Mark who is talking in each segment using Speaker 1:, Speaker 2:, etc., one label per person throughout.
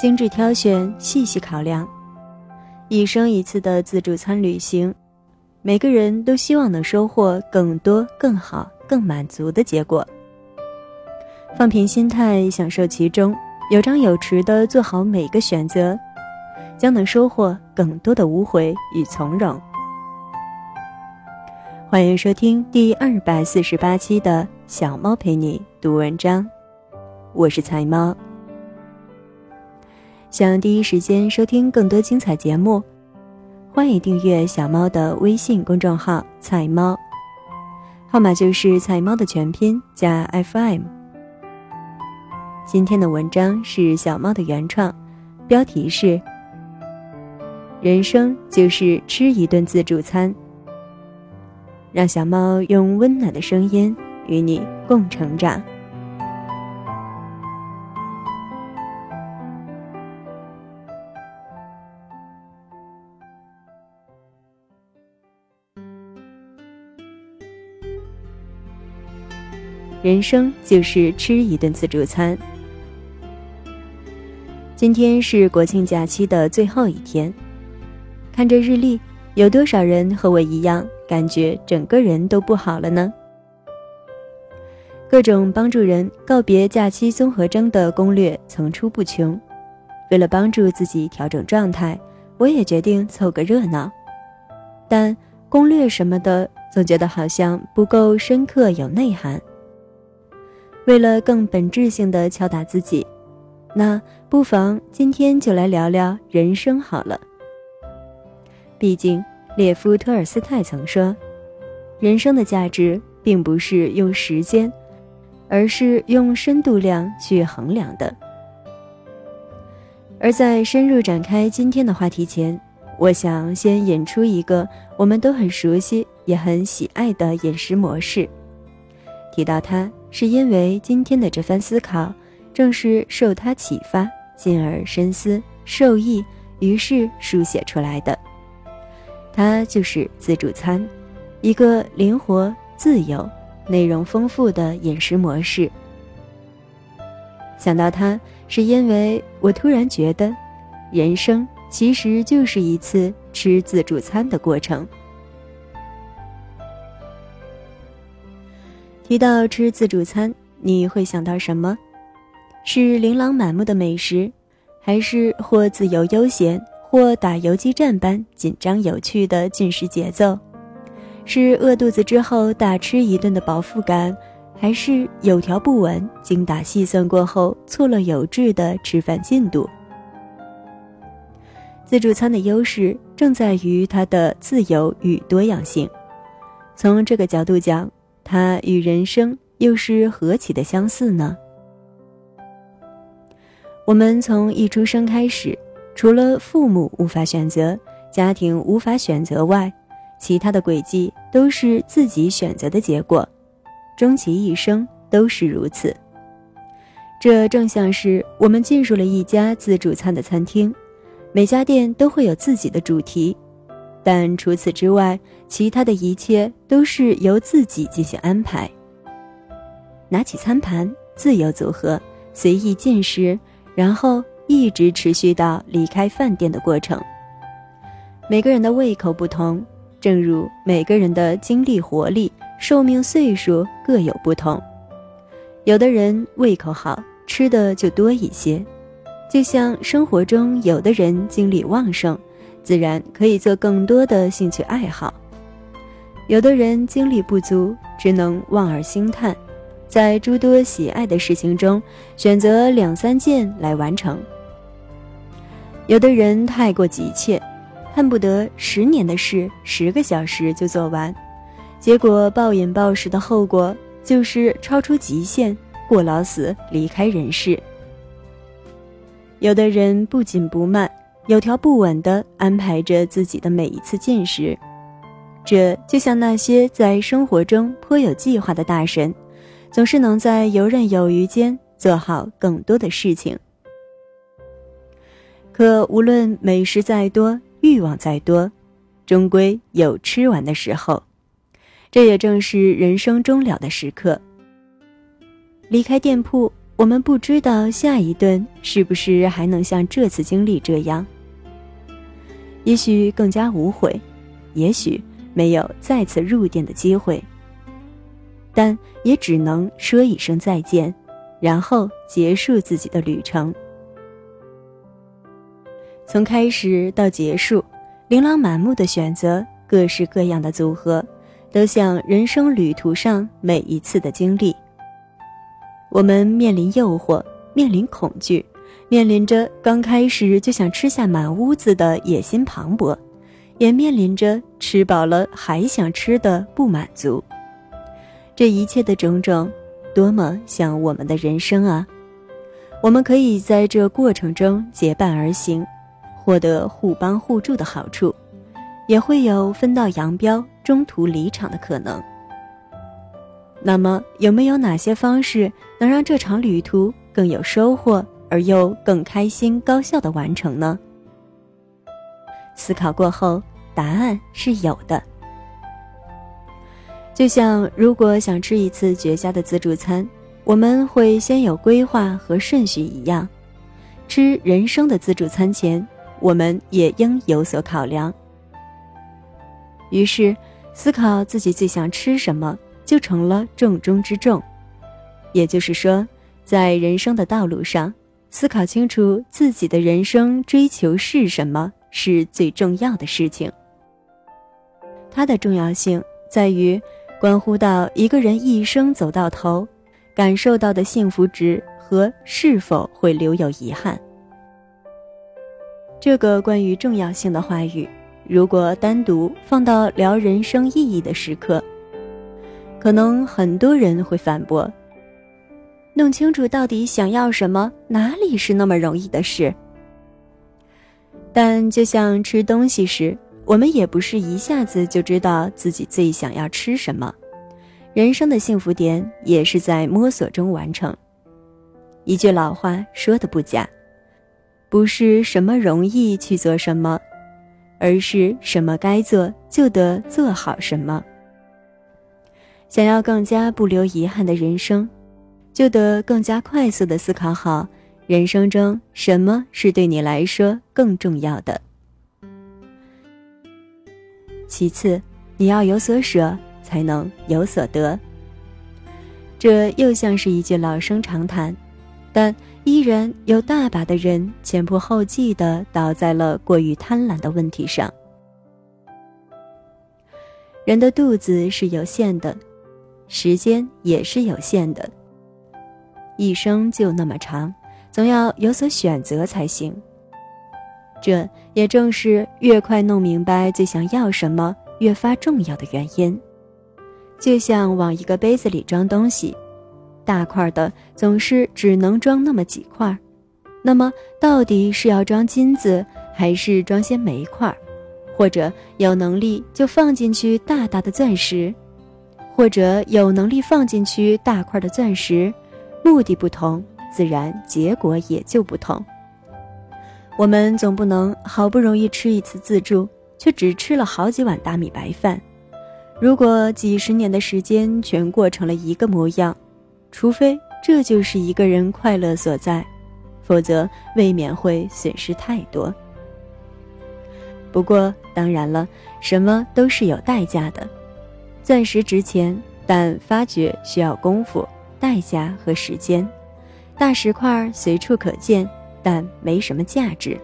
Speaker 1: 精致挑选，细细考量。一生一次的自助餐旅行，每个人都希望能收获更多、更好、更满足的结果。放平心态，享受其中，有张有弛的做好每个选择，将能收获更多的无悔与从容。欢迎收听第二百四十八期的小猫陪你读文章，我是彩猫。想第一时间收听更多精彩节目，欢迎订阅小猫的微信公众号“菜猫”，号码就是“菜猫”的全拼加 FM。今天的文章是小猫的原创，标题是“人生就是吃一顿自助餐”。让小猫用温暖的声音与你共成长。人生就是吃一顿自助餐。今天是国庆假期的最后一天，看着日历，有多少人和我一样？感觉整个人都不好了呢。各种帮助人告别假期综合征的攻略层出不穷。为了帮助自己调整状态，我也决定凑个热闹。但攻略什么的，总觉得好像不够深刻有内涵。为了更本质性的敲打自己，那不妨今天就来聊聊人生好了。毕竟。列夫·托尔斯泰曾说：“人生的价值并不是用时间，而是用深度量去衡量的。”而在深入展开今天的话题前，我想先引出一个我们都很熟悉也很喜爱的饮食模式。提到它，是因为今天的这番思考正是受他启发，进而深思受益，于是书写出来的。它就是自助餐，一个灵活、自由、内容丰富的饮食模式。想到它，是因为我突然觉得，人生其实就是一次吃自助餐的过程。提到吃自助餐，你会想到什么？是琳琅满目的美食，还是或自由悠闲？或打游击战般紧张有趣的进食节奏，是饿肚子之后大吃一顿的饱腹感，还是有条不紊、精打细算过后错落有致的吃饭进度？自助餐的优势正在于它的自由与多样性。从这个角度讲，它与人生又是何其的相似呢？我们从一出生开始。除了父母无法选择，家庭无法选择外，其他的轨迹都是自己选择的结果，终其一生都是如此。这正像是我们进入了一家自助餐的餐厅，每家店都会有自己的主题，但除此之外，其他的一切都是由自己进行安排。拿起餐盘，自由组合，随意进食，然后。一直持续到离开饭店的过程。每个人的胃口不同，正如每个人的精力、活力、寿命、岁数各有不同。有的人胃口好，吃的就多一些，就像生活中有的人精力旺盛，自然可以做更多的兴趣爱好；有的人精力不足，只能望而兴叹，在诸多喜爱的事情中选择两三件来完成。有的人太过急切，恨不得十年的事十个小时就做完，结果暴饮暴食的后果就是超出极限，过劳死离开人世。有的人不紧不慢，有条不紊地安排着自己的每一次进食，这就像那些在生活中颇有计划的大神，总是能在游刃有余间做好更多的事情。可无论美食再多，欲望再多，终归有吃完的时候。这也正是人生终了的时刻。离开店铺，我们不知道下一顿是不是还能像这次经历这样，也许更加无悔，也许没有再次入店的机会，但也只能说一声再见，然后结束自己的旅程。从开始到结束，琳琅满目的选择，各式各样的组合，都像人生旅途上每一次的经历。我们面临诱惑，面临恐惧，面临着刚开始就想吃下满屋子的野心磅礴，也面临着吃饱了还想吃的不满足。这一切的种种，多么像我们的人生啊！我们可以在这过程中结伴而行，获得互帮互助的好处，也会有分道扬镳、中途离场的可能。那么，有没有哪些方式能让这场旅途更有收获，而又更开心、高效的完成呢？思考过后，答案是有的。就像如果想吃一次绝佳的自助餐，我们会先有规划和顺序一样，吃人生的自助餐前，我们也应有所考量。于是，思考自己最想吃什么。就成了重中之重，也就是说，在人生的道路上，思考清楚自己的人生追求是什么，是最重要的事情。它的重要性在于，关乎到一个人一生走到头，感受到的幸福值和是否会留有遗憾。这个关于重要性的话语，如果单独放到聊人生意义的时刻。可能很多人会反驳：“弄清楚到底想要什么，哪里是那么容易的事？”但就像吃东西时，我们也不是一下子就知道自己最想要吃什么。人生的幸福点也是在摸索中完成。一句老话说的不假：“不是什么容易去做什么，而是什么该做就得做好什么。”想要更加不留遗憾的人生，就得更加快速的思考好人生中什么是对你来说更重要的。其次，你要有所舍，才能有所得。这又像是一句老生常谈，但依然有大把的人前仆后继的倒在了过于贪婪的问题上。人的肚子是有限的。时间也是有限的，一生就那么长，总要有所选择才行。这也正是越快弄明白最想要什么越发重要的原因。就像往一个杯子里装东西，大块的总是只能装那么几块，那么到底是要装金子，还是装些煤块，或者有能力就放进去大大的钻石？或者有能力放进去大块的钻石，目的不同，自然结果也就不同。我们总不能好不容易吃一次自助，却只吃了好几碗大米白饭。如果几十年的时间全过成了一个模样，除非这就是一个人快乐所在，否则未免会损失太多。不过当然了，什么都是有代价的。钻石值钱，但发掘需要功夫、代价和时间。大石块随处可见，但没什么价值。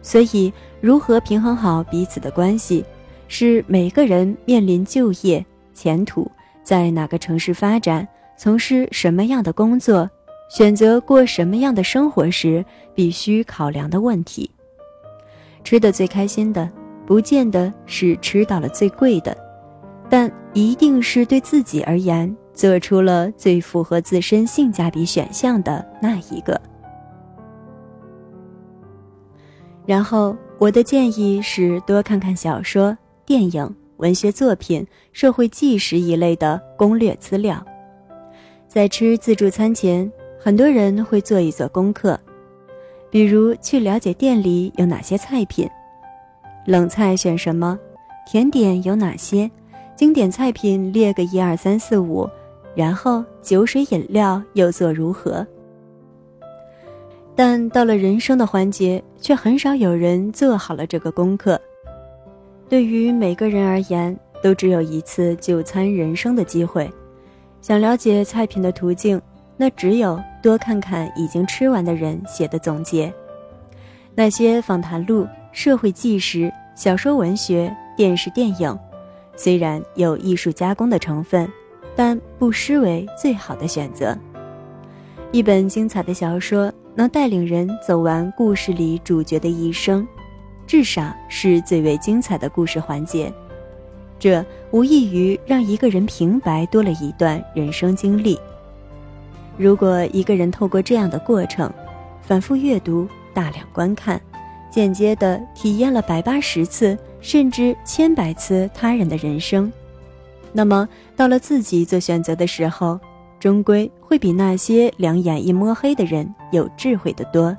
Speaker 1: 所以，如何平衡好彼此的关系，是每个人面临就业、前途、在哪个城市发展、从事什么样的工作、选择过什么样的生活时必须考量的问题。吃的最开心的，不见得是吃到了最贵的。但一定是对自己而言做出了最符合自身性价比选项的那一个。然后，我的建议是多看看小说、电影、文学作品、社会纪实一类的攻略资料。在吃自助餐前，很多人会做一做功课，比如去了解店里有哪些菜品，冷菜选什么，甜点有哪些。经典菜品列个一二三四五，然后酒水饮料又做如何？但到了人生的环节，却很少有人做好了这个功课。对于每个人而言，都只有一次就餐人生的机会。想了解菜品的途径，那只有多看看已经吃完的人写的总结。那些访谈录、社会纪实、小说、文学、电视、电影，虽然有艺术加工的成分，但不失为最好的选择。一本精彩的小说。能带领人走完故事里主角的一生，至少是最为精彩的故事环节。这无异于让一个人平白多了一段人生经历。如果一个人透过这样的过程，反复阅读、大量观看、间接的体验了百八十次甚至千百次他人的人生，那么到了自己做选择的时候，终归会比那些两眼一摸黑的人有智慧的多。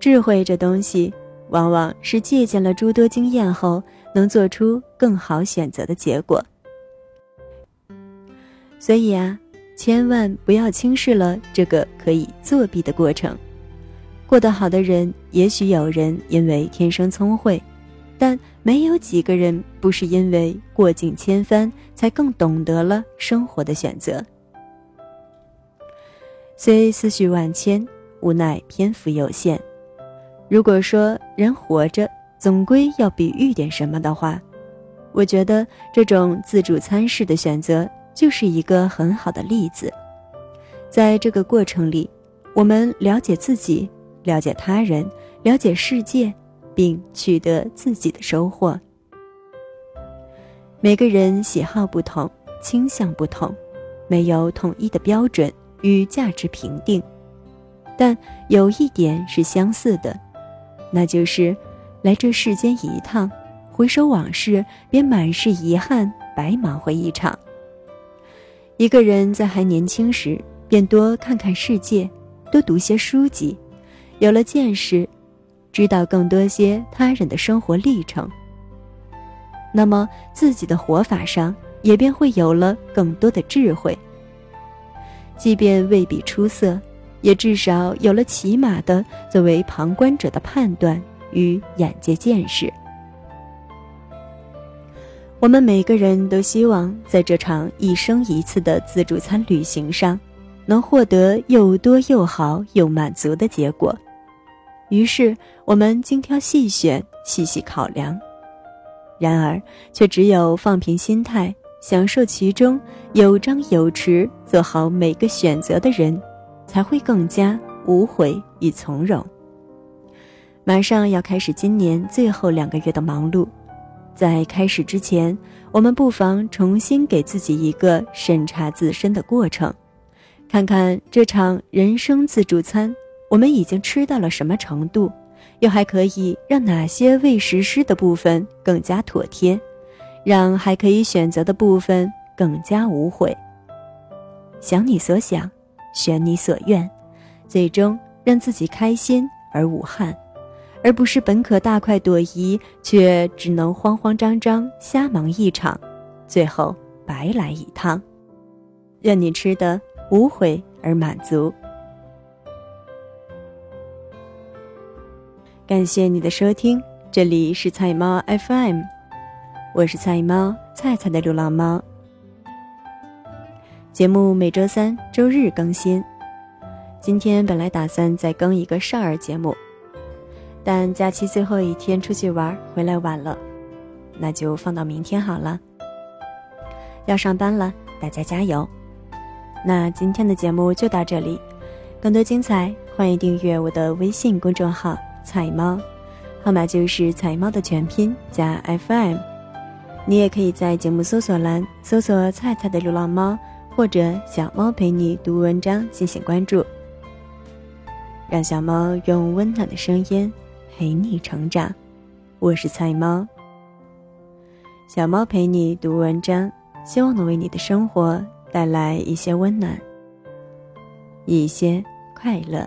Speaker 1: 智慧这东西，往往是借鉴了诸多经验后，能做出更好选择的结果。所以啊，千万不要轻视了这个可以作弊的过程。过得好的人，也许有人因为天生聪慧，但没有几个人不是因为过尽千帆，才更懂得了生活的选择。虽思绪万千，无奈篇幅有限。如果说人活着总归要比喻点什么的话，我觉得这种自助餐式的选择就是一个很好的例子。在这个过程里，我们了解自己，了解他人，了解世界，并取得自己的收获。每个人喜好不同，倾向不同，没有统一的标准。与价值评定，但有一点是相似的，那就是来这世间一趟，回首往事，便满是遗憾，白忙活一场。一个人在还年轻时，便多看看世界，多读些书籍，有了见识，知道更多些他人的生活历程，那么自己的活法上也便会有了更多的智慧。即便未必出色，也至少有了起码的作为旁观者的判断与眼界见识。我们每个人都希望在这场一生一次的自助餐旅行上，能获得又多又好又满足的结果。于是，我们精挑细选，细细考量。然而，却只有放平心态。享受其中，有张有弛，做好每个选择的人，才会更加无悔与从容。马上要开始今年最后两个月的忙碌，在开始之前，我们不妨重新给自己一个审查自身的过程，看看这场人生自助餐，我们已经吃到了什么程度，又还可以让哪些未实施的部分更加妥帖。让还可以选择的部分更加无悔。想你所想，选你所愿，最终让自己开心而无憾，而不是本可大快朵颐，却只能慌慌张张瞎忙一场，最后白来一趟。愿你吃的无悔而满足。感谢你的收听，这里是菜猫 FM。我是菜猫菜菜的流浪猫。节目每周三、周日更新。今天本来打算再更一个少儿节目，但假期最后一天出去玩回来晚了，那就放到明天好了。要上班了，大家加油！那今天的节目就到这里，更多精彩欢迎订阅我的微信公众号“菜猫”，号码就是“菜猫”的全拼加 FM。你也可以在节目搜索栏搜索“菜菜的流浪猫”或者“小猫陪你读文章”进行关注，让小猫用温暖的声音陪你成长。我是菜猫，小猫陪你读文章，希望能为你的生活带来一些温暖，一些快乐。